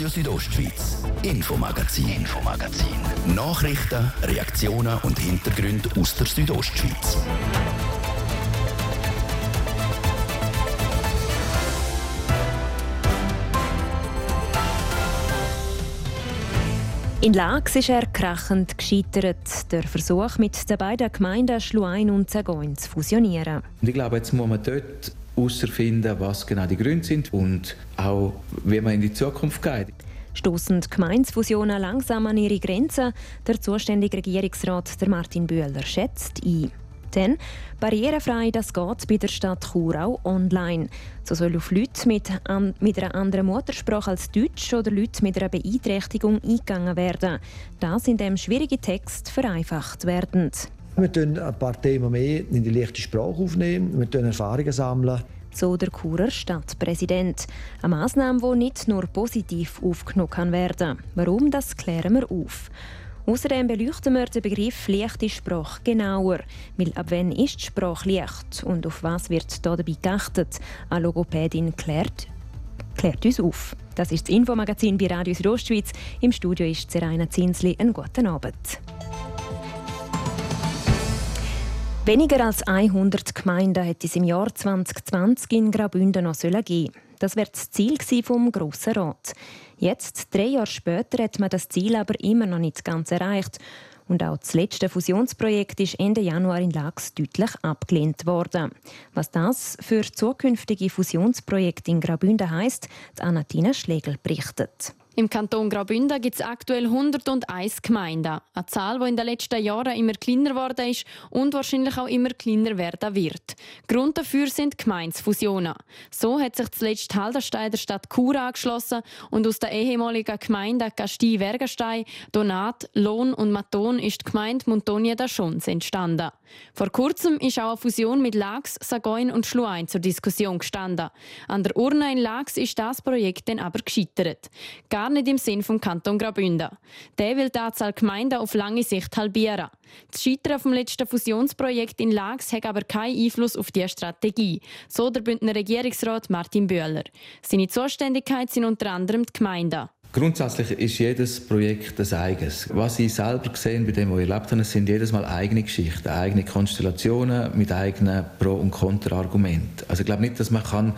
Radio Südostschweiz, Infomagazin, Infomagazin. Nachrichten, Reaktionen und Hintergründe aus der Südostschweiz. In Lax ist er krachend gescheitert. Der Versuch, mit den beiden Gemeinden Schluein und Zagoin zu fusionieren. ich glaube, jetzt muss man dort herausfinden, was genau die Gründe sind und auch, wie man in die Zukunft geht. Stossen Gemeinsfusionen langsam an ihre Grenzen? Der zuständige Regierungsrat der Martin Bühler schätzt ein. Denn barrierefrei das geht bei der Stadt Chur auch online. So soll auf Leute mit, an, mit einer anderen Muttersprache als Deutsch oder Leute mit einer Beeinträchtigung eingegangen werden. Das indem schwierige Texte vereinfacht werden. Wir tun ein paar Themen mehr in die leichte Sprache aufnehmen, wir tun Erfahrungen sammeln. So der Churer Stadtpräsident. Eine Massnahme, die nicht nur positiv aufgenommen werden kann. Warum, das klären wir auf. Außerdem beleuchten wir den Begriff leichte Sprache genauer. Weil ab wann ist die Sprache leicht und auf was wird da dabei geachtet? Eine Logopädin klärt, klärt uns auf. Das ist das Infomagazin bei Radio Südostschweiz. Im Studio ist Seraina Zinsli. Einen guten Abend. Weniger als 100 Gemeinden hätte es im Jahr 2020 in Graubünden noch geben Das wäre das Ziel vom Grossen Rat. Jetzt, drei Jahre später, hat man das Ziel aber immer noch nicht ganz erreicht. Und auch das letzte Fusionsprojekt ist Ende Januar in Lax deutlich abgelehnt worden. Was das für zukünftige Fusionsprojekte in Graubünden heisst, Anatina Schlegel berichtet. Im Kanton Graubünden gibt es aktuell 101 Gemeinden. Eine Zahl, die in den letzten Jahren immer kleiner geworden ist und wahrscheinlich auch immer kleiner werden wird. Grund dafür sind Gemeinsfusionen. So hat sich zuletzt Halderstein der Stadt Chur angeschlossen und aus der ehemaligen Gemeinde Castille-Wergenstein, Donat, Lohn und Maton ist die Gemeinde Montonia da Schons entstanden. Vor kurzem ist auch eine Fusion mit Lax, Sagoin und Schluein zur Diskussion gestanden. An der Urne in Lax ist das Projekt dann aber gescheitert. Gar nicht im Sinn vom Kanton Graubünden. Der will die Anzahl Gemeinden auf lange Sicht halbieren. Das Scheitern vom letzten Fusionsprojekt in Lax hat aber keinen Einfluss auf diese Strategie, so der Bündner Regierungsrat Martin Böhler. Seine Zuständigkeit sind unter anderem die Gemeinden. Grundsätzlich ist jedes Projekt das eigenes. Was ich selber gesehen bei dem, was ich erlebt habe, sind jedes Mal eigene Geschichten, eigene Konstellationen mit eigenen Pro- und Kontraargumenten. Also ich glaube nicht, dass man kann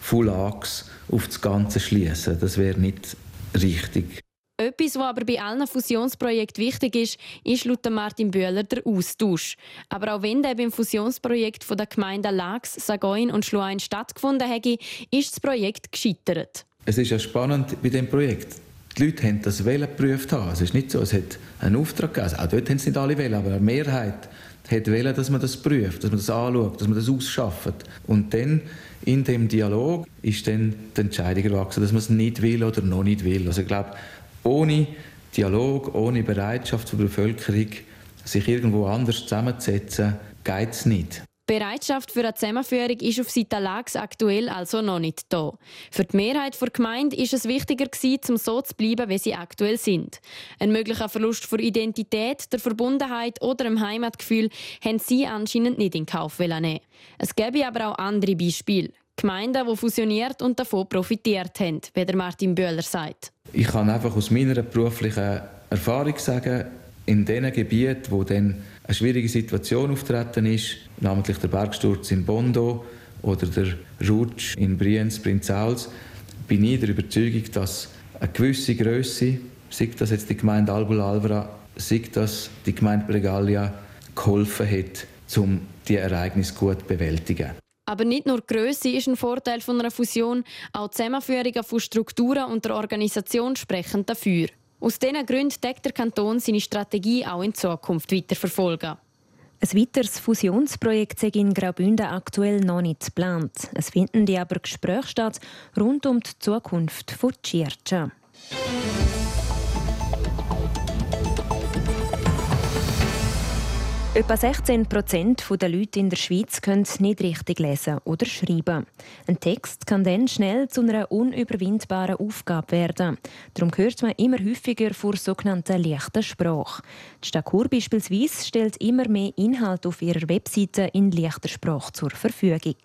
Full Axe auf das Ganze schließen. Das wäre nicht richtig. Etwas, was aber bei allen Fusionsprojekten wichtig ist, ist laut Martin Bühler der Austausch. Aber auch wenn der beim Fusionsprojekt der Gemeinden Lax, Sagoin und Schluein stattgefunden hätte, ist das Projekt gescheitert. Es ist ja spannend bei dem Projekt. Die Leute haben das Wählen geprüft. Es ist nicht so, es hat einen Auftrag gegeben. Also auch dort haben es nicht alle wählen, aber eine Mehrheit hat wählen, dass man das prüft, dass man das anschaut, dass man das ausschafft. Und dann in dem Dialog ist dann die Entscheidung erwachsen, dass man es nicht will oder noch nicht will. Also ich glaube, ohne Dialog, ohne Bereitschaft der Bevölkerung, sich irgendwo anders zusammenzusetzen, geht es nicht. Bereitschaft für eine Zusammenführung ist auf Seite Lags aktuell also noch nicht da. Für die Mehrheit der Gemeinde ist es wichtiger um so zu bleiben, wie sie aktuell sind. Ein möglicher Verlust von Identität, der Verbundenheit oder dem Heimatgefühl haben sie anscheinend nicht in Kauf nehmen. Es gäbe aber auch andere Beispiele. Gemeinden, die fusioniert und davon profitiert haben, wie der Martin Böhler sagt. Ich kann einfach aus meiner beruflichen Erfahrung sagen, in den Gebieten, wo dann eine schwierige Situation auftreten ist, namentlich der Bergsturz in Bondo oder der Rutsch in Brienz, Prinzals, bin ich der Überzeugung, dass eine gewisse Größe, sei das jetzt die Gemeinde Albul Alvera, sei das die Gemeinde Bregalia, geholfen hat, um die Ereignisse gut zu bewältigen. Aber nicht nur Grösse ist ein Vorteil von einer Fusion, auch die Zusammenführung von Strukturen und der Organisation sprechen dafür. Aus diesen Gründen deckt der Kanton seine Strategie auch in Zukunft weiterverfolgen. Ein weiteres Fusionsprojekt sei in Graubünden aktuell noch nicht geplant. Es finden die aber Gespräche statt rund um die Zukunft von Tschirtscha. Etwa 16 Prozent der Leute in der Schweiz können nicht richtig lesen oder schreiben. Ein Text kann dann schnell zu einer unüberwindbaren Aufgabe werden. Darum hört man immer häufiger vor sogenannter leichter Sprache. Die Stadt Chur beispielsweise stellt immer mehr Inhalt auf ihrer Webseite in leichter Sprache zur Verfügung.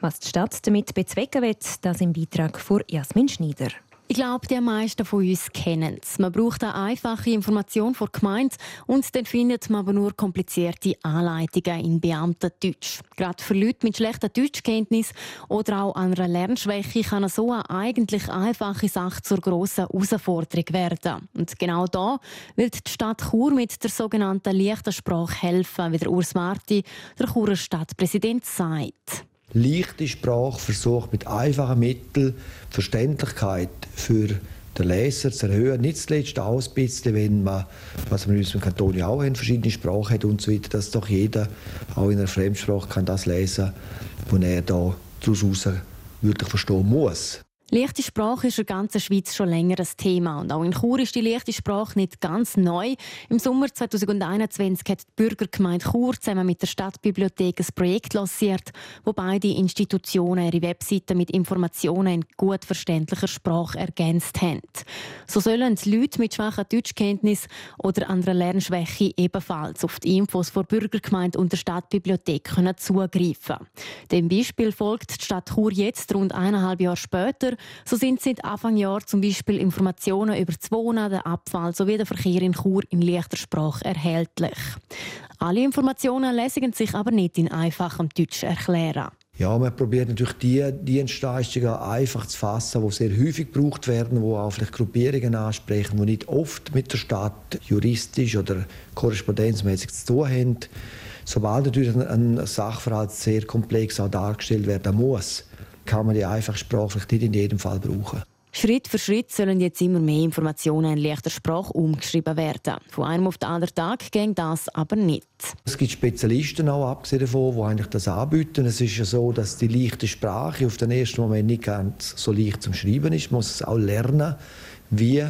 Was die Stadt damit bezwecken wird, das im Beitrag von Jasmin Schneider. Ich glaube, die meisten von uns kennen es. Man braucht eine einfache Information vor Gemeinde und dann findet man aber nur komplizierte Anleitungen in Beamtendeutsch. Gerade für Leute mit schlechter Deutschkenntnis oder auch einer Lernschwäche kann so eine eigentlich einfache Sache zur grossen Herausforderung werden. Und genau da wird die Stadt Chur mit der sogenannten leichten Sprache helfen, wie der Urs Marti, der Churer Stadtpräsident, sagt leichte Sprache versucht mit einfachen Mitteln Verständlichkeit für den Leser zu erhöhen. Nicht zuletzt auch ein bisschen, wenn man, was wir in unserem Kanton ja auch haben, verschiedene Sprachen hat und so weiter, dass doch jeder auch in einer Fremdsprache kann das lesen kann, was er da daraus wirklich verstehen muss. Leichte Sprache ist in der ganzen Schweiz schon länger ein Thema. Und auch in Chur ist die leichte Sprache nicht ganz neu. Im Sommer 2021 hat die Bürgergemeinde Chur zusammen mit der Stadtbibliothek ein Projekt lanciert, wo beide Institutionen ihre Webseiten mit Informationen in gut verständlicher Sprache ergänzt haben. So sollen die Leute mit schwacher Deutschkenntnis oder anderer Lernschwäche ebenfalls auf die Infos der Bürgergemeinde und der Stadtbibliothek können zugreifen Dem Beispiel folgt die Stadt Chur jetzt rund eineinhalb Jahre später so sind seit Anfang Jahr zum Beispiel Informationen über das Wohnen, den Abfall sowie den Verkehr in Chur in leichter Sprache erhältlich. Alle Informationen lassen sich aber nicht in einfachem Deutsch erklären. Ja, man probiert natürlich die Dienstleistungen einfach zu fassen, die sehr häufig gebraucht werden, die auch vielleicht Gruppierungen ansprechen, die nicht oft mit der Stadt juristisch oder korrespondenzmäßig zu tun haben. Sobald natürlich ein Sachverhalt sehr komplex auch dargestellt werden muss, kann man die einfache Sprache vielleicht nicht in jedem Fall brauchen. Schritt für Schritt sollen jetzt immer mehr Informationen in leichter Sprache umgeschrieben werden. Von einem auf den anderen Tag ging das aber nicht. Es gibt Spezialisten auch, abgesehen davon, die eigentlich das anbieten. Es ist ja so, dass die leichte Sprache auf den ersten Moment nicht ganz so leicht zum Schreiben ist. Man muss es auch lernen, wie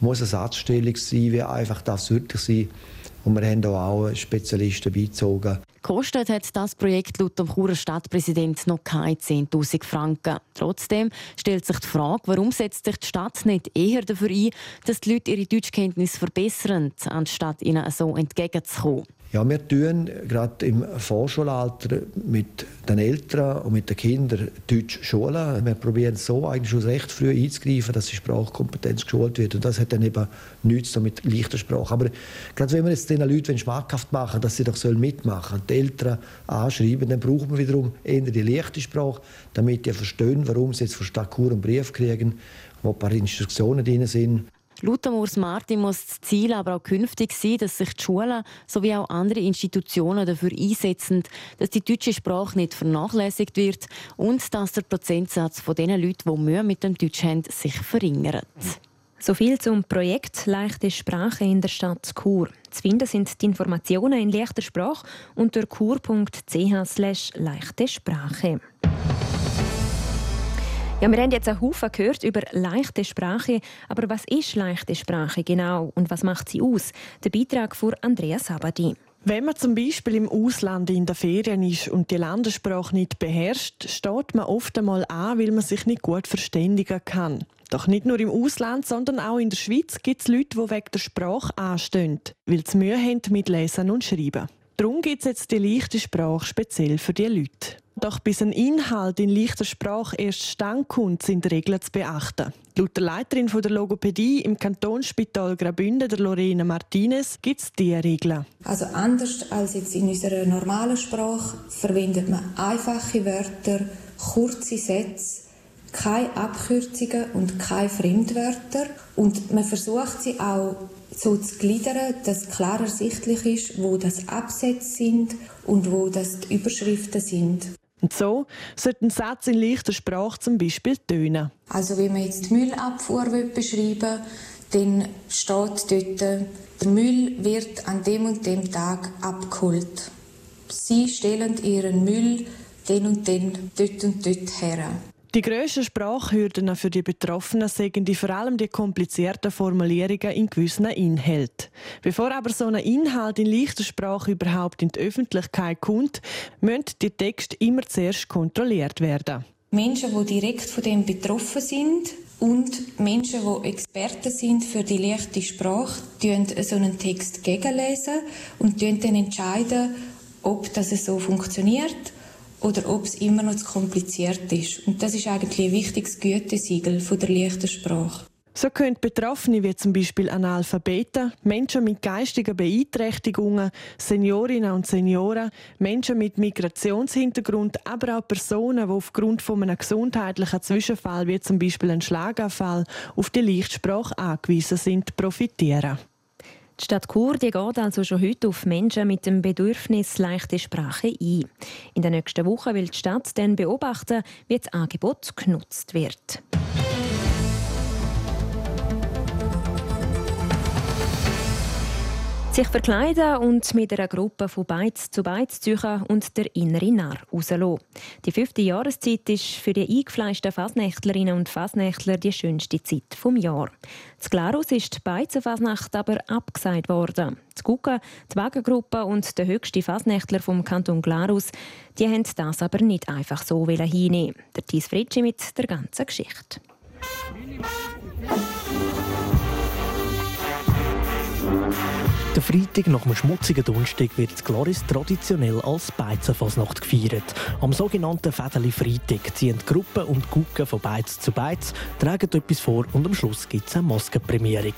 muss eine Satzstellung sein, wie einfach darf es wirklich sein. Und wir haben auch Spezialisten beizogen. Kostet hat das Projekt laut dem Churer Stadtpräsident noch keine 10.000 Franken. Trotzdem stellt sich die Frage, warum setzt sich die Stadt nicht eher dafür ein, dass die Leute ihre Deutschkenntnis verbessern, anstatt ihnen so entgegenzukommen. Ja, wir tun gerade im Vorschulalter mit den Eltern und mit den Kindern Deutsch schulen. Wir probieren so eigentlich schon recht früh einzugreifen, dass die Sprachkompetenz geschult wird. Und das hat dann eben nichts mit leichter Sprache. Aber gerade wenn wir jetzt den Leuten schmackhaft machen, dass sie doch mitmachen sollen, die Eltern anschreiben, dann brauchen wir wiederum eher die leichte Sprache, damit die verstehen, warum sie jetzt von Stadt Chur einen Brief kriegen, wo ein paar Instruktionen drin sind. Laut Urs Martin muss das Ziel aber auch künftig sein, dass sich die Schulen sowie auch andere Institutionen dafür einsetzen, dass die deutsche Sprache nicht vernachlässigt wird und dass der Prozentsatz von den Leuten, die Mühe mit dem Deutsch haben, sich verringert. So viel zum Projekt Leichte Sprache in der Stadt Chur. Zu finden sind die Informationen in leichter Sprache unter chur.ch/leichte Sprache. Ja, wir haben jetzt einen Haufen gehört über leichte Sprache. Aber was ist leichte Sprache genau und was macht sie aus? Der Beitrag von Andreas Sabadi. Wenn man zum Beispiel im Ausland in der Ferien ist und die Landessprache nicht beherrscht, steht man oft einmal an, weil man sich nicht gut verständigen kann. Doch nicht nur im Ausland, sondern auch in der Schweiz gibt es Leute, die wegen der Sprache anstehen, weil sie Mühe haben mit Lesen und Schreiben. Darum gibt es jetzt die leichte Sprache speziell für diese Leute. Doch bis ein Inhalt in leichter Sprache erst stand kommt, sind Regeln zu beachten. Laut der Leiterin der Logopädie im Kantonsspital Graubünden, der Lorena Martinez, gibt es diese Regeln. Also anders als jetzt in unserer normalen Sprache verwendet man einfache Wörter, kurze Sätze, keine Abkürzungen und keine Fremdwörter. Und man versucht sie auch so zu gliedern, dass klar ersichtlich ist, wo das Absätze sind und wo das die Überschriften sind. Und so sollte ein Satz in leichter Sprache zum Beispiel tönen. Also wenn man jetzt die Müllabfuhr beschreiben will, dann steht dort, der Müll wird an dem und dem Tag abgeholt. Sie stellen ihren Müll den und den dort und dort her. Die grössten Sprachhürden für die Betroffenen sind die vor allem die komplizierten Formulierungen in gewissen Inhalten. Bevor aber so ein Inhalt in leichter Sprache überhaupt in die Öffentlichkeit kommt, müssen die Texte immer zuerst kontrolliert werden. Menschen, die direkt von dem betroffen sind und Menschen, die Experten sind für die leichte Sprache, entscheiden so einen Text gegenlesen und entscheiden, ob das so funktioniert oder ob es immer noch zu kompliziert ist. Und das ist eigentlich ein wichtiges Gütesiegel von der leichten Sprache. So können Betroffene wie zum Beispiel Analphabeten, Menschen mit geistigen Beeinträchtigungen, Seniorinnen und Senioren, Menschen mit Migrationshintergrund, aber auch Personen, die aufgrund von einem gesundheitlichen Zwischenfall wie zum Beispiel einem Schlaganfall auf die Lichtsprache angewiesen sind, profitieren. Die Stadt Chur die geht also schon heute auf Menschen mit dem Bedürfnis leichte Sprache ein. In der nächsten Woche will die Stadt dann beobachten, wie das Angebot genutzt wird. Sich verkleiden und mit einer Gruppe von Beiz zu Beiz ziehen und der innere Narr rauslassen. Die fünfte Jahreszeit ist für die eingefleischten Fasnächtlerinnen und Fasnächtler die schönste Zeit des Jahres. Z Glarus ist die Beizenfasnacht aber abgesagt worden. Die Gucke, die Wagengruppe und der höchste Fasnächtler vom Kanton Glarus, die haben das aber nicht einfach so hinnehmen. Der Thies Fritschi mit der ganzen Geschichte. Der Freitag nach einem schmutzigen Donnerstag wird Gloris traditionell als Beizenfasnacht gefeiert. Am sogenannten Fädeli Freitag ziehen Gruppen und Gucken von Beiz zu Beiz, tragen etwas vor und am Schluss gibt es eine Maskenprämierung.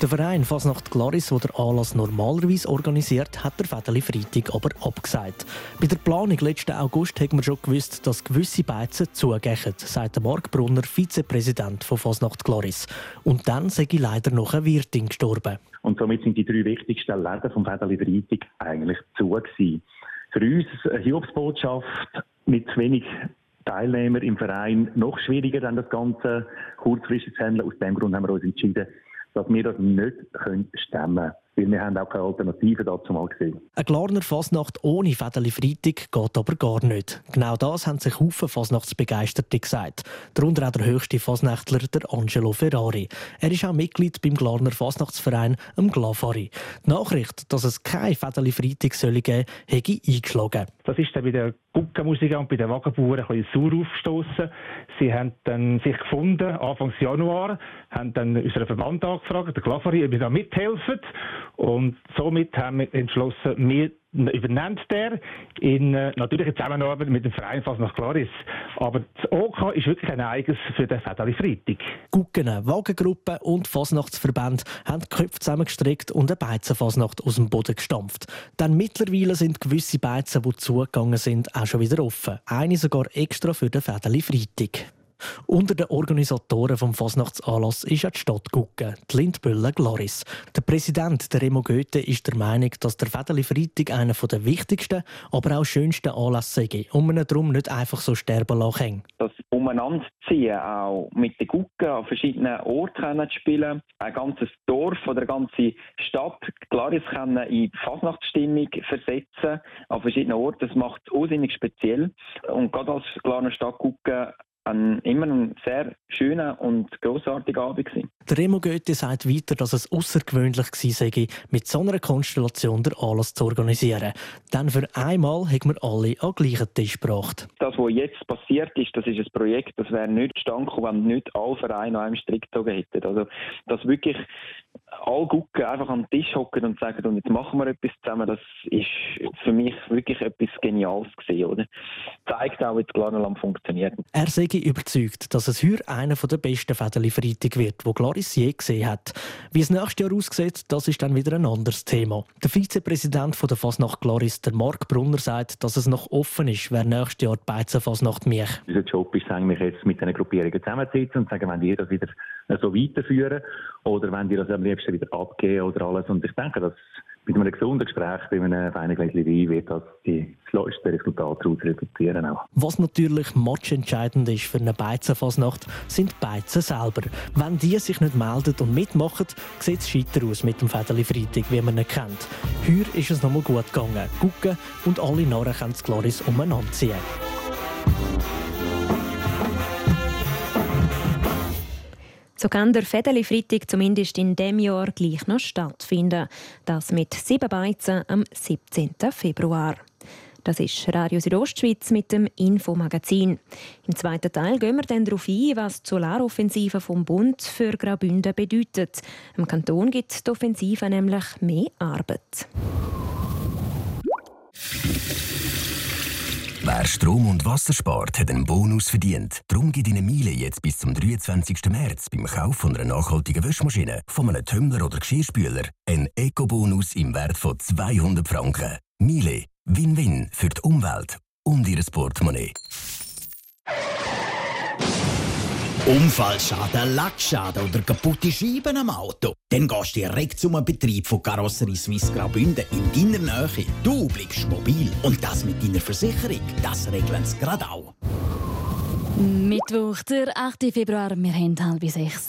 Der Verein Fasnacht Gloris, der den Anlass normalerweise organisiert, hat der Fädeli Freitag aber abgesagt. Bei der Planung letzten August haben wir schon gewusst, dass gewisse Beizen zugehen, sagt Mark Brunner, Vizepräsident von Fasnacht Gloris. Und dann sei leider noch ein Wirtin gestorben. Und somit sind die drei wichtigsten Läden vom Federli Freitag eigentlich zu gewesen. Für uns eine Hiobsbotschaft mit zu wenig Teilnehmer im Verein noch schwieriger, dann das Ganze kurzfristig zu handeln. Aus dem Grund haben wir uns entschieden, dass wir das nicht stemmen können. Weil wir haben auch keine Alternative dazu mal gesehen. Eine Glarner Fasnacht ohne Fädeli Freitag geht aber gar nicht. Genau das haben sich Haufen Fasnachtsbegeisterte gesagt. Darunter auch der höchste Fasnächtler, der Angelo Ferrari. Er ist auch Mitglied beim Glarner Fasnachtsverein, dem Glafari. Die Nachricht, dass es keine Fädeli Freitag soll geben soll, hätte eingeschlagen. Das ist dann bei den Guckenmusikern und bei den Wagenbauern ein bisschen sauer aufgestoßen. Sie haben dann sich gefunden, Anfang Januar, haben dann unseren Verband angefragt, der Glafari, ob wir da mithelfen. Und somit haben wir entschlossen, wir übernimmt der in äh, natürlicher Zusammenarbeit mit dem Verein Fast nach Claris. Aber das OK ist wirklich ein Eigens für den Fedali Freitag. Gucken, Wagengruppe und Fasnachtsverband haben die Köpfe zusammengestreckt und eine Beizenfasnacht aus dem Boden gestampft. Dann mittlerweile sind gewisse Beizen, die zugegangen sind, auch schon wieder offen. Eine sogar extra für den Fedali Freitag. Unter den Organisatoren des Fasnachtsanlass ist auch die Stadt Gucken, die Lindbülle Gloris. Der Präsident der Remo Goethe ist der Meinung, dass der Fädeli Freitag einer der wichtigsten, aber auch schönsten Anlässe sei und man darum nicht einfach so sterben lassen Das Umeinanderziehen auch mit den Gucken an verschiedenen Orten zu spielen, ein ganzes Dorf oder eine ganze Stadt Glaris in die Fasnachtsstimmung versetzen an verschiedenen Orten, das macht es unsinnig speziell. Und gerade als Glarner Stadt Gucken ein, immer ein sehr schöner und großartiger Abend gewesen. Der Remo Goethe sagt weiter, dass es außergewöhnlich gewesen sei, mit so einer Konstellation der Anlass zu organisieren. Denn für einmal haben wir alle an den gleichen Tisch gebracht. Das, was jetzt passiert ist, das ist ein Projekt, das wäre nicht zustande gekommen, wenn nicht alle Vereine an einem Strick gezogen hätten. Also, dass wirklich alle gucken, einfach am Tisch hocken und sagen, und jetzt machen wir etwas zusammen, das ist für mich wirklich etwas Geniales gewesen, oder? Zeigt auch, wie das Glanerland funktioniert. Er sei überzeugt, dass es heute einer der besten Fädeli Freitag wird, wo Glaris je gesehen hat. Wie es nächstes Jahr aussieht, das ist dann wieder ein anderes Thema. Der Vizepräsident von der Fasnacht Glaris, der Mark Brunner, sagt, dass es noch offen ist, wer nächstes Jahr die Beizenfasnacht mich. Unser Job ist eigentlich jetzt mit diesen Gruppierungen zusammenzusitzen und sagen, wenn die das wieder so weiterführen oder wenn die das am liebsten wieder abgeben oder alles. Und ich denke, dass mit einem gesunden Gespräch bei einem feinen Wein wird das die das Resultat daraus resultieren auch. Was natürlich matchentscheidend ist für eine Beizenfasnacht, sind die Beizen selber. Wenn die sich nicht melden und mitmachen, sieht es scheiter aus mit dem Fädeli Freitag, wie man ihn kennt. Heuer ist es nochmal gut gegangen. Gucken und alle Narren können das Gloris umeinander ziehen. So kann der Fedeli Freitag zumindest in dem Jahr gleich noch stattfinden. Das mit sieben Beizen am 17. Februar. Das ist Radio Südostschweiz mit dem Infomagazin. Im zweiten Teil gehen wir dann darauf ein, was die Solaroffensive vom Bund für Graubünden bedeutet. Im Kanton gibt die Offensive nämlich mehr Arbeit. Wer Strom und Wasser spart, hat einen Bonus verdient. Darum gibt Ihnen Miele jetzt bis zum 23. März beim Kauf von einer nachhaltigen Wäschmaschine, von einem Tumbler oder Geschirrspüler einen Eco-Bonus im Wert von 200 Franken. Miele. Win-Win für die Umwelt und Ihr Portemonnaie. Unfallschaden, Lackschaden oder kaputte Scheiben am Auto? Dann gehst du direkt zum Betrieb von Karosserie Suisse Graubünden in deiner Nähe. Du bleibst mobil und das mit deiner Versicherung, das regeln sie gerade auch. Mittwoch, der 8. Februar, wir haben halb sechs.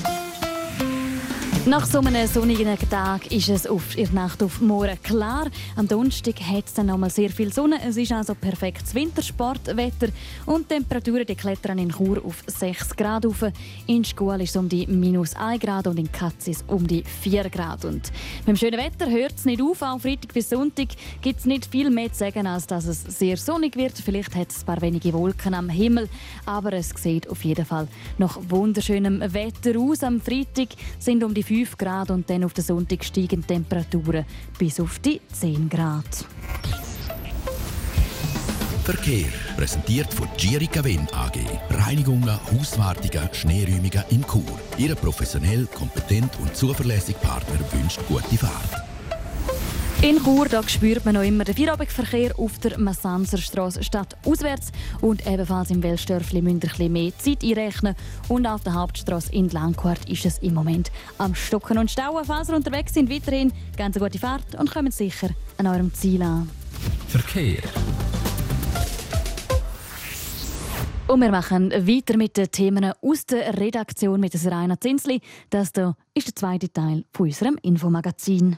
Nach so einem sonnigen Tag ist es auf der Nacht auf morgen klar. Am Donnerstag hat es dann nochmal sehr viel Sonne. Es ist also perfektes Wintersportwetter und die Temperaturen die klettern in Chur auf 6 Grad auf. In Schkuhl ist es um die minus 1 Grad und in Katzis um die 4 Grad. Und mit dem schönen Wetter hört es nicht auf. Auch Freitag bis Sonntag gibt es nicht viel mehr zu sagen, als dass es sehr sonnig wird. Vielleicht hat es ein paar wenige Wolken am Himmel, aber es sieht auf jeden Fall nach wunderschönem Wetter aus. Am Freitag sind um die 5 Grad und dann auf den Sonntag steigen Temperaturen bis auf die 10 Grad. Verkehr präsentiert von Gierica Wen AG. Reinigungen, Hauswartungen, Schneeräumungen in Chur. Ihre professionell, kompetent und zuverlässige Partner wünscht gute Fahrt. In Chur da spürt man noch immer den Feierabendverkehr auf der Massanserstraße statt auswärts und ebenfalls im Welsdörfli müsst ihr ein mehr Zeit einrechnen und auf der Hauptstraße in Langquart ist es im Moment am Stocken und Stauen. Falls ihr unterwegs sind, weiterhin ganz eine gute Fahrt und kommen sicher an eurem Ziel an. Verkehr. Und wir machen weiter mit den Themen aus der Redaktion mit Rainer Zinsli. Das hier ist der zweite Teil von unserem Infomagazin.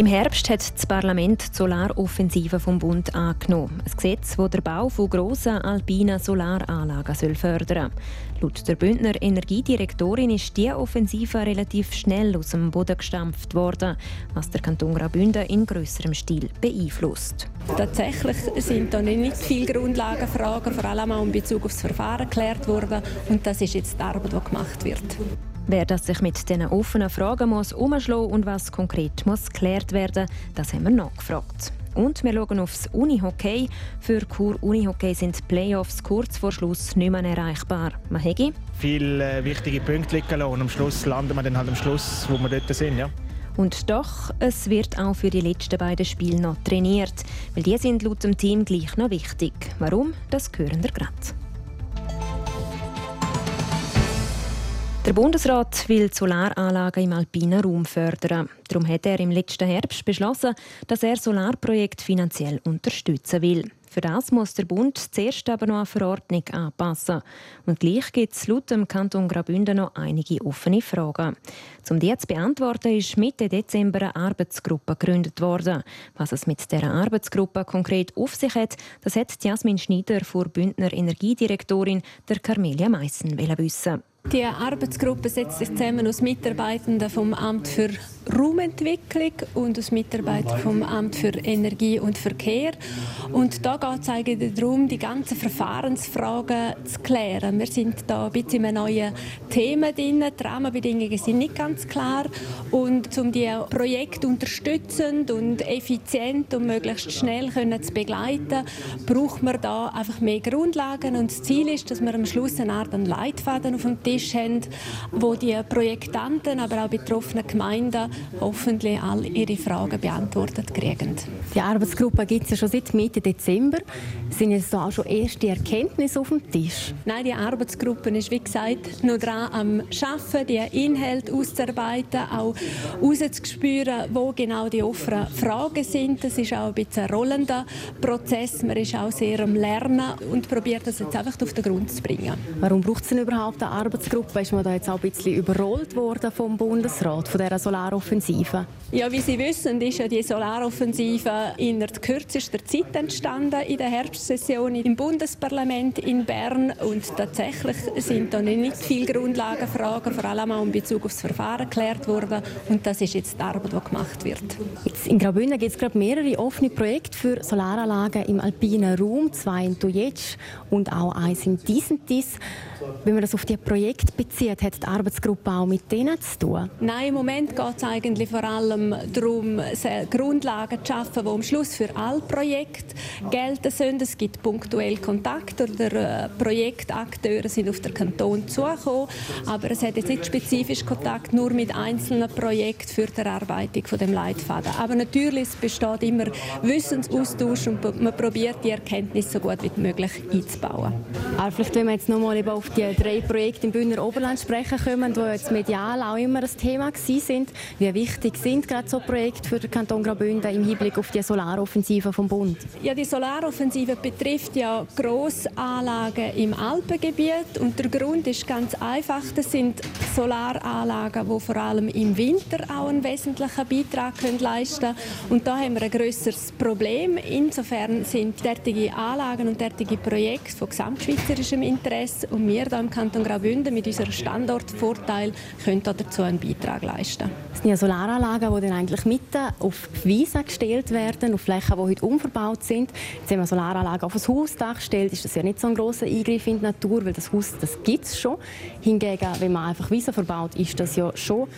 Im Herbst hat das Parlament die Solaroffensive vom Bund angenommen. Ein Gesetz, das den Bau von grossen alpinen Solaranlagen fördern soll. Laut der Bündner Energiedirektorin ist diese Offensive relativ schnell aus dem Boden gestampft worden, was der Kanton Graubünden in grösserem Stil beeinflusst. Tatsächlich sind da nicht viele Grundlagenfragen, vor allem auch in Bezug auf das Verfahren geklärt worden. Und das ist jetzt die Arbeit, die gemacht wird. Wer das sich mit diesen offenen Fragen muss umschlagen und was konkret muss geklärt werden, das haben wir nachgefragt. Und wir schauen aufs Unihockey. Für Chur Unihockey sind die Playoffs kurz vor Schluss nicht mehr erreichbar. Mahegi? Viele äh, wichtige Punkte liegen lassen und am Schluss landen wir dann halt am Schluss, wo wir dort sind. Ja. Und doch, es wird auch für die letzten beiden Spiele noch trainiert, weil die sind laut dem Team gleich noch wichtig. Warum? Das hören wir gerade. Der Bundesrat will Solaranlagen im alpinen Raum fördern. Darum hat er im letzten Herbst beschlossen, dass er Solarprojekte finanziell unterstützen will. Für das muss der Bund zuerst aber noch eine Verordnung anpassen. Und gleich gibt es laut dem Kanton Graubünden noch einige offene Fragen. Um die zu beantworten, ist Mitte Dezember eine Arbeitsgruppe gegründet worden. Was es mit dieser Arbeitsgruppe konkret auf sich hat, das hat Jasmin Schneider vor Bündner Energiedirektorin der Carmelia Meissen wissen. Die Arbeitsgruppe setzt sich zusammen aus Mitarbeitenden vom Amt für Raumentwicklung und aus Mitarbeitern vom Amt für Energie und Verkehr. Und da geht es eigentlich darum, die ganzen Verfahrensfragen zu klären. Wir sind da ein bisschen in neuen Themen drin. Die Rahmenbedingungen sind nicht ganz klar. Und um die Projekte unterstützend und effizient und möglichst schnell können zu begleiten, braucht man da einfach mehr Grundlagen. Und das Ziel ist, dass wir am Schluss eine Art Leitfaden auf dem Tisch haben, wo die Projektanten, aber auch betroffenen Gemeinden hoffentlich all ihre Fragen beantwortet kriegen. Die Arbeitsgruppe gibt es ja schon seit Mitte Dezember. Sind jetzt da auch schon erste Erkenntnisse auf dem Tisch? Nein, die Arbeitsgruppe ist wie gesagt nur dran am Schaffen, die Inhalte auszuarbeiten, auch rauszuspüren, wo genau die offenen Fragen sind. Das ist auch ein bisschen ein rollender Prozess. Man ist auch sehr am Lernen und probiert das jetzt einfach auf den Grund zu bringen. Warum braucht es denn überhaupt eine Arbeitsgruppe? Ist man da jetzt auch ein bisschen überrollt worden vom Bundesrat, von dieser Solaroffensive. Ja, wie Sie wissen, ist ja die Solaroffensive innerhalb kürzester Zeit entstanden in der Herbstsession im Bundesparlament in Bern und tatsächlich sind da nicht viele Grundlagenfragen, vor allem auch in Bezug auf das Verfahren geklärt worden und das ist jetzt die Arbeit, die gemacht wird. Jetzt in Graubünden gibt es gerade mehrere offene Projekte für Solaranlagen im alpinen Raum, zwei in Tujetsch und auch eins in Disentis. Wenn man das auf die Projekte bezieht, hat die Arbeitsgruppe auch mit denen zu tun? Nein, im Moment geht es eigentlich vor allem darum, Grundlagen zu schaffen, die am Schluss für alle Projekte gelten sollen. Es gibt punktuell Kontakt oder äh, Projektakteure sind auf den Kanton zugekommen, aber es hat jetzt nicht spezifisch Kontakt nur mit einzelnen Projekten für die Erarbeitung von dem Leitfaden. Aber natürlich es besteht immer Wissensaustausch und man probiert die Erkenntnisse so gut wie möglich einzubauen. Aber vielleicht, wenn wir jetzt nochmal auf die drei Projekte im Bündner Oberland sprechen kommen, die jetzt medial auch immer ein Thema sind. Wie wichtig sind gerade so Projekte für den Kanton Graubünden im Hinblick auf die Solaroffensive vom Bund? Ja, die Solaroffensive betrifft ja Grossanlagen im Alpengebiet und der Grund ist ganz einfach. Das sind Solaranlagen, die vor allem im Winter auch einen wesentlichen Beitrag können leisten können. Und da haben wir ein grösseres Problem. Insofern sind derartige Anlagen und derartige Projekte von gesamtschweizerischem Interesse und wir hier im Kanton Graubünden mit unserem Standortvorteil können dazu einen Beitrag leisten. Das sind ja Solaranlagen, die dann eigentlich mitten auf Wiesen gestellt werden, auf Flächen, die heute unverbaut sind. Jetzt, wenn man Solaranlagen auf ein Hausdach stellt, ist das ja nicht so ein großer Eingriff in die Natur, weil das Haus das gibt es schon. Hingegen, wenn man einfach Wiesen verbaut, ist das ja schon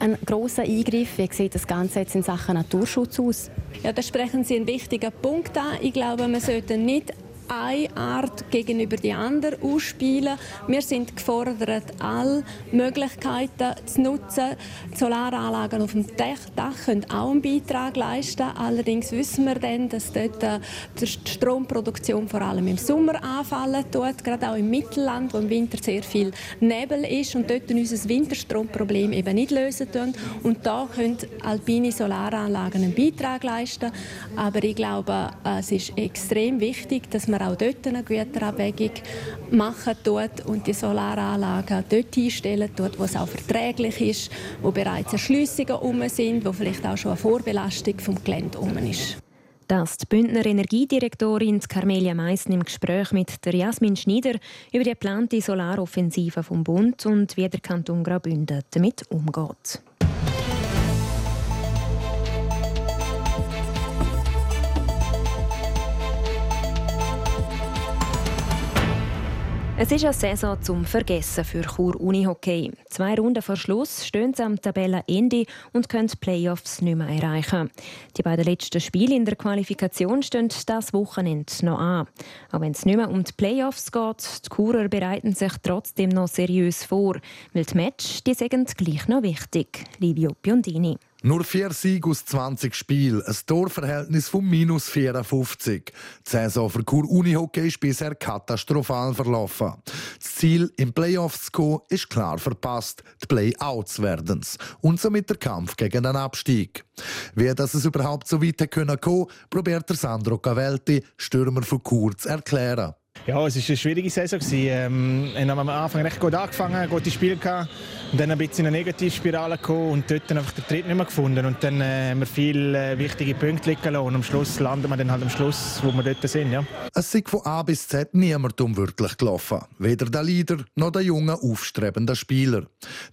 ein großer Eingriff. Wie sieht das Ganze jetzt in Sachen Naturschutz aus? Ja, da sprechen Sie einen wichtigen Punkt an. Ich glaube, man sollte nicht eine Art gegenüber die andere ausspielen. Wir sind gefordert, alle Möglichkeiten zu nutzen. Die Solaranlagen auf dem Dach, können auch einen Beitrag leisten. Allerdings wissen wir dann, dass dort äh, die Stromproduktion vor allem im Sommer anfallen tut, gerade auch im Mittelland, wo im Winter sehr viel Nebel ist und dort unser Winterstromproblem eben nicht lösen tun. Und da können alpine Solaranlagen einen Beitrag leisten. Aber ich glaube, äh, es ist extrem wichtig, dass man man auch dort eine Güterabwägung machen tut und die Solaranlagen dort einstellen tut, wo es auch verträglich ist, wo bereits Erschliessungen um sind, wo vielleicht auch schon eine Vorbelastung vom Gelände um ist. Das die Bündner Energiedirektorin Carmelia Meissen im Gespräch mit der Jasmin Schneider über die geplante Solaroffensive vom Bund und wie der Kanton Graubünden damit umgeht. Es ist eine Saison zum Vergessen für Chur Unihockey. Zwei Runden vor Schluss stehen sie am Tabellenende und können die Playoffs nicht mehr erreichen. Die beiden letzten Spiele in der Qualifikation stehen das Wochenende noch an. Auch wenn es nicht mehr um die Playoffs geht, die Churer bereiten sich trotzdem noch seriös vor, weil die Match die sind gleich noch wichtig. Livio Biondini. Nur vier Siege aus 20 Spielen, ein Torverhältnis von minus 54. Die Saison für Kur Unihockey ist bisher katastrophal verlaufen. Das Ziel, im Playoffs zu gehen, ist klar verpasst. Die Playouts werden es. Und somit der Kampf gegen den Abstieg. Wie das es überhaupt so weit kommen konnte, probiert Sandro Cavelti, Stürmer von Kur, zu erklären. Ja, es war eine schwierige Saison. Ähm, wir haben am Anfang recht gut angefangen, gute Spiele gehabt und dann ein bisschen in eine Negativspirale gekommen und dort einfach den Tritt nicht mehr gefunden. Und dann äh, haben wir viele äh, wichtige Punkte liegen lassen und am Schluss landen wir dann halt am Schluss, wo wir dort sind. Ja. Es ist von A bis Z niemand wirklich gelaufen. Weder der Leader noch der junge, aufstrebende Spieler.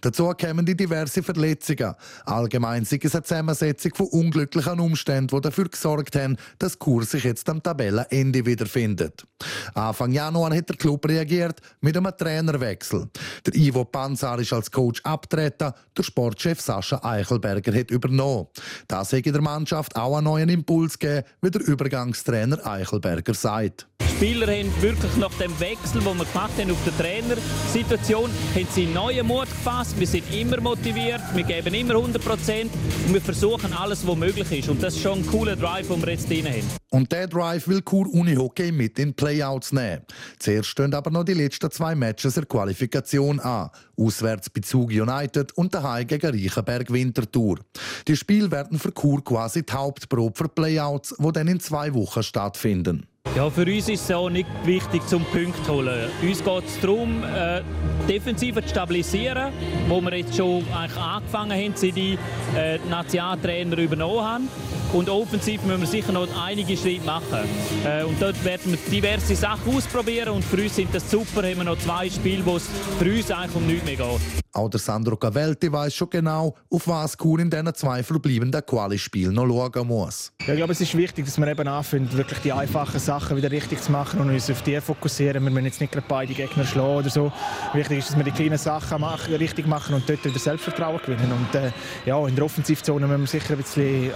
Dazu kämen die diverse Verletzungen. Allgemein sei es eine Zusammensetzung von unglücklichen Umständen, die dafür gesorgt haben, dass Kurs sich jetzt am Tabellenende wiederfindet. Anfang Januar hat der Club reagiert mit einem Trainerwechsel. Der Ivo Panzar ist als Coach abtreten, der Sportchef Sascha Eichelberger hat übernommen. Das hat der Mannschaft auch einen neuen Impuls gegeben, wie der Übergangstrainer Eichelberger sagt. Die Spieler haben wirklich nach dem Wechsel, den wir gemacht haben auf der Trainersituation, haben sie neuen Mut gefasst. Wir sind immer motiviert, wir geben immer 100 Prozent und wir versuchen alles, was möglich ist. Und das ist schon ein cooler Drive, den wir jetzt drin haben. Und der Drive will Kur Unihockey mit in Playouts nehmen. Zuerst stehen aber noch die letzten zwei Matches der Qualifikation an. Auswärts bei Zug United und daheim gegen Reichenberg Winterthur. Die Spiele werden für Chur quasi die Hauptprobe für Playouts, die dann in zwei Wochen stattfinden. Ja, für uns ist es auch nicht wichtig, zum Punkt zu holen. Uns geht es darum, äh, Defensive zu stabilisieren, wo wir jetzt schon eigentlich angefangen haben, seit die äh, Nationaltrainer übernommen haben. Und offensiv müssen wir sicher noch einige Schritte machen. Äh, und dort werden wir diverse Sachen ausprobieren und für uns sind das super, haben wir noch zwei Spiele, wo es für uns eigentlich um nichts mehr geht. Auch der Sandro Cavelti weiß schon genau, auf was Kur in diesen zwei verbleibenden Quali-Spielen noch schauen muss. Ja, ich glaube, es ist wichtig, dass wir eben anfangen, wirklich die einfachen Sachen wieder richtig zu machen und uns auf die fokussieren. Wir müssen jetzt nicht gerade beide Gegner schlagen oder so. Wichtig ist, dass wir die kleinen Sachen machen, richtig machen und dort wieder Selbstvertrauen gewinnen. Und äh, ja, in der Offensivzone müssen wir sicher ein bisschen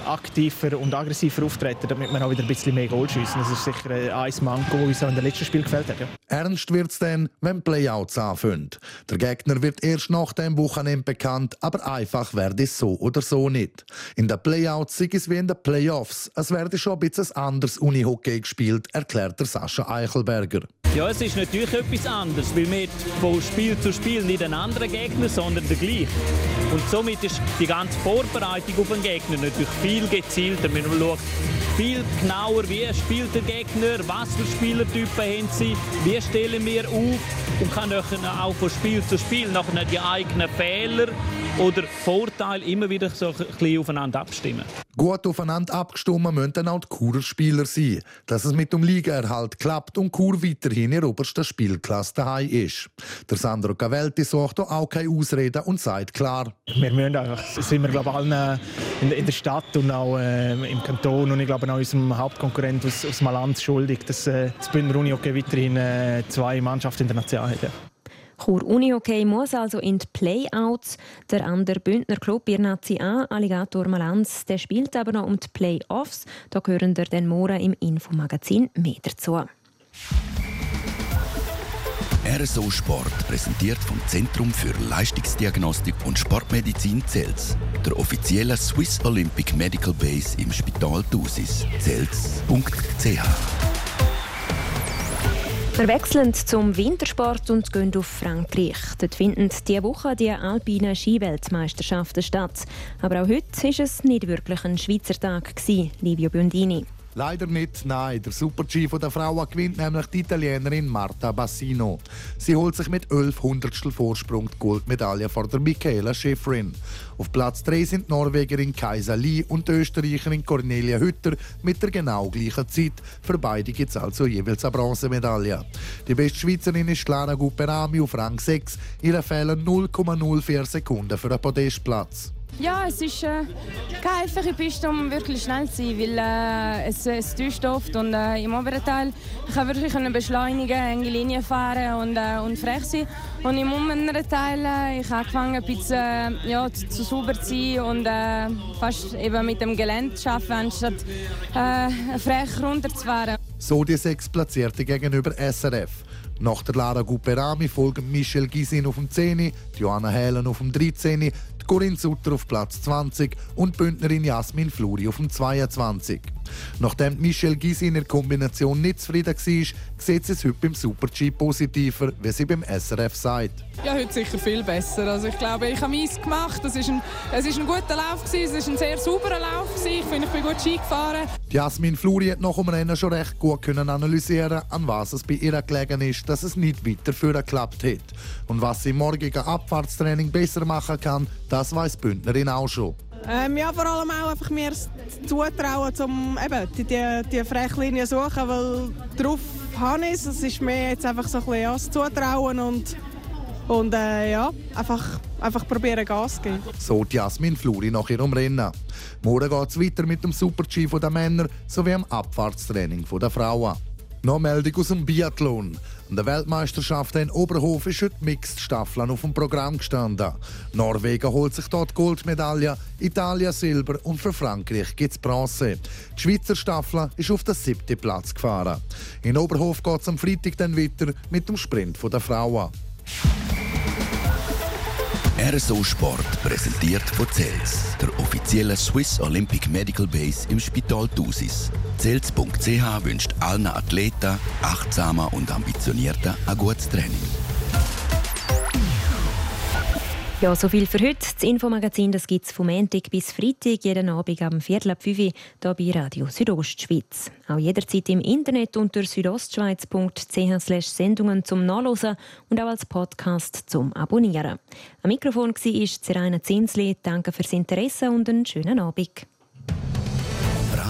aktiver und aggressiver auftreten, damit wir auch wieder ein bisschen mehr Goal schiessen. Das ist sicher ein Manko, das uns auch in den letzten Spiel gefällt hat. Ja. Ernst wird es dann, wenn Playouts anfangen. Der Gegner wird erst nach nach dem Wochenende bekannt, aber einfach werde es so oder so nicht. In den Playouts sei es wie in den Playoffs. Es werde schon ein bisschen anders Unihockey gespielt, erklärt der Sascha Eichelberger. Ja, es ist natürlich etwas anderes, weil wir von Spiel zu Spiel nicht einen anderen Gegner, sondern den gleichen. Und somit ist die ganze Vorbereitung auf den Gegner natürlich viel gezielter. Man schaut viel genauer, wie spielt der Gegner, was für Spielertypen haben sie, wie stellen wir auf und kann auch von Spiel zu Spiel nachher die eigenen Fehler oder Vorteile immer wieder so ein bisschen aufeinander abstimmen. Gut aufeinander abgestimmt müssen dann auch die Churer Spieler sein, dass es mit dem Ligaerhalt klappt und Chur weiterhin in der obersten Spielklasse daheim ist. Der Sandro Cavelti sucht auch keine Ausreden und sagt klar. Wir müssen einfach, sind wir glaube allen in, in, der Stadt und auch äh, im Kanton und ich glaube auch unserem Hauptkonkurrent aus, aus Malanz schuldig, dass äh, das Bündner Uni weiterhin äh, zwei Mannschaften in der Nation hat. Ja. Chur Unihockey muss also in die Playouts. Der andere Bündner Club Nazi A, Alligator Malanz, der spielt aber noch um die Playoffs. Da gehören wir dann morgen im Infomagazin mehr dazu. RSO Sport präsentiert vom Zentrum für Leistungsdiagnostik und Sportmedizin Zels, der offiziellen Swiss Olympic Medical Base im Spital Thusis. Zels.ch wir wechseln zum Wintersport und gehen auf Frankreich. Dort finden diese Woche die alpinen Skiweltmeisterschaften statt. Aber auch heute war es nicht wirklich ein Schweizer Tag, Livio Biondini. Leider nicht, nein. Der Super-G der Frauen gewinnt nämlich die Italienerin Marta Bassino. Sie holt sich mit 11 Hundertstel Vorsprung die Goldmedaille vor der Michaela Schifrin. Auf Platz 3 sind die Norwegerin Kaisa Lee und die Österreicherin Cornelia Hütter mit der genau gleichen Zeit. Für beide gibt es also jeweils eine Bronzemedaille. Die beste Schweizerin ist Lara Guperami auf Rang 6. Ihre fehlen 0,04 Sekunden für einen Podestplatz. Ja, es ist äh, keine einfache Piste, um wirklich schnell zu sein, weil äh, es, es täuscht oft. Und äh, im oberen Teil ich kann wirklich beschleunigen, enge Linien fahren und, äh, und frech sein. Und im unteren Teil äh, ich habe angefangen, ein bisschen äh, ja, zu, zu sauber zu sein und äh, fast eben mit dem Gelände zu arbeiten, anstatt äh, frech runterzufahren. So die sechs Platzierte gegenüber SRF. Nach der Lara Guperami folgen Michel Gisin auf dem 10, Johanna Helen auf dem 13, Corinne Sutter auf Platz 20 und Bündnerin Jasmin Fluri auf dem 22. Nachdem Michelle Gysi in der Kombination nicht zufrieden war, sieht sie es heute beim Super-G positiver, wie sie beim SRF sagt. Ja, heute sicher viel besser. Also ich glaube, ich habe meins gemacht. Es war ein, es ist ein guter Lauf, gewesen. es war ein sehr sauberer Lauf. Gewesen. Ich finde, ich bin gut Ski gefahren. Jasmin Fluri hat nach dem Rennen schon recht gut können analysieren, an was es bei ihr gelegen ist, dass es nicht weiter für geklappt hat. Und was sie im morgigen Abfahrtstraining besser machen kann, das weiß Bündnerin auch schon. Ähm, ja, vor allem auch einfach mir zutrauen, um eben die, die, die Frechlinie zu suchen, weil drauf habe ich es. Es ist mir jetzt einfach so ein bisschen ja, das Zutrauen und, und äh, ja, einfach, einfach probieren Gas zu geben. So Jasmin Fluri nach ihrem Rennen. Morgen geht es weiter mit dem Super-G der Männer sowie dem Abfahrtstraining der Frauen. Noch Meldung aus dem Biathlon. An der Weltmeisterschaft in Oberhof ist heute Mixed Staffeln auf dem Programm gestanden. Norwegen holt sich dort Goldmedaille, Italien Silber und für Frankreich gibt es Bronze. Die Schweizer Staffel ist auf den siebten Platz gefahren. In Oberhof geht es am Freitag dann weiter mit dem Sprint der Frauen. RSO Sport präsentiert von CELS, der offiziellen Swiss Olympic Medical Base im Spital Thusis. Zels.ch wünscht allen Athleten, achtsamer und ambitionierter ein gutes Training. Ja, so viel für heute. Das Infomagazin gibt es vom Montag bis Freitag, jeden Abend am Viertel ab 5 Uhr hier bei Radio Südostschweiz. Auch jederzeit im Internet unter südostschweiz.ch Sendungen zum Nachlesen und auch als Podcast zum Abonnieren. Am Mikrofon war Seraina Zinsli. Danke fürs Interesse und einen schönen Abend.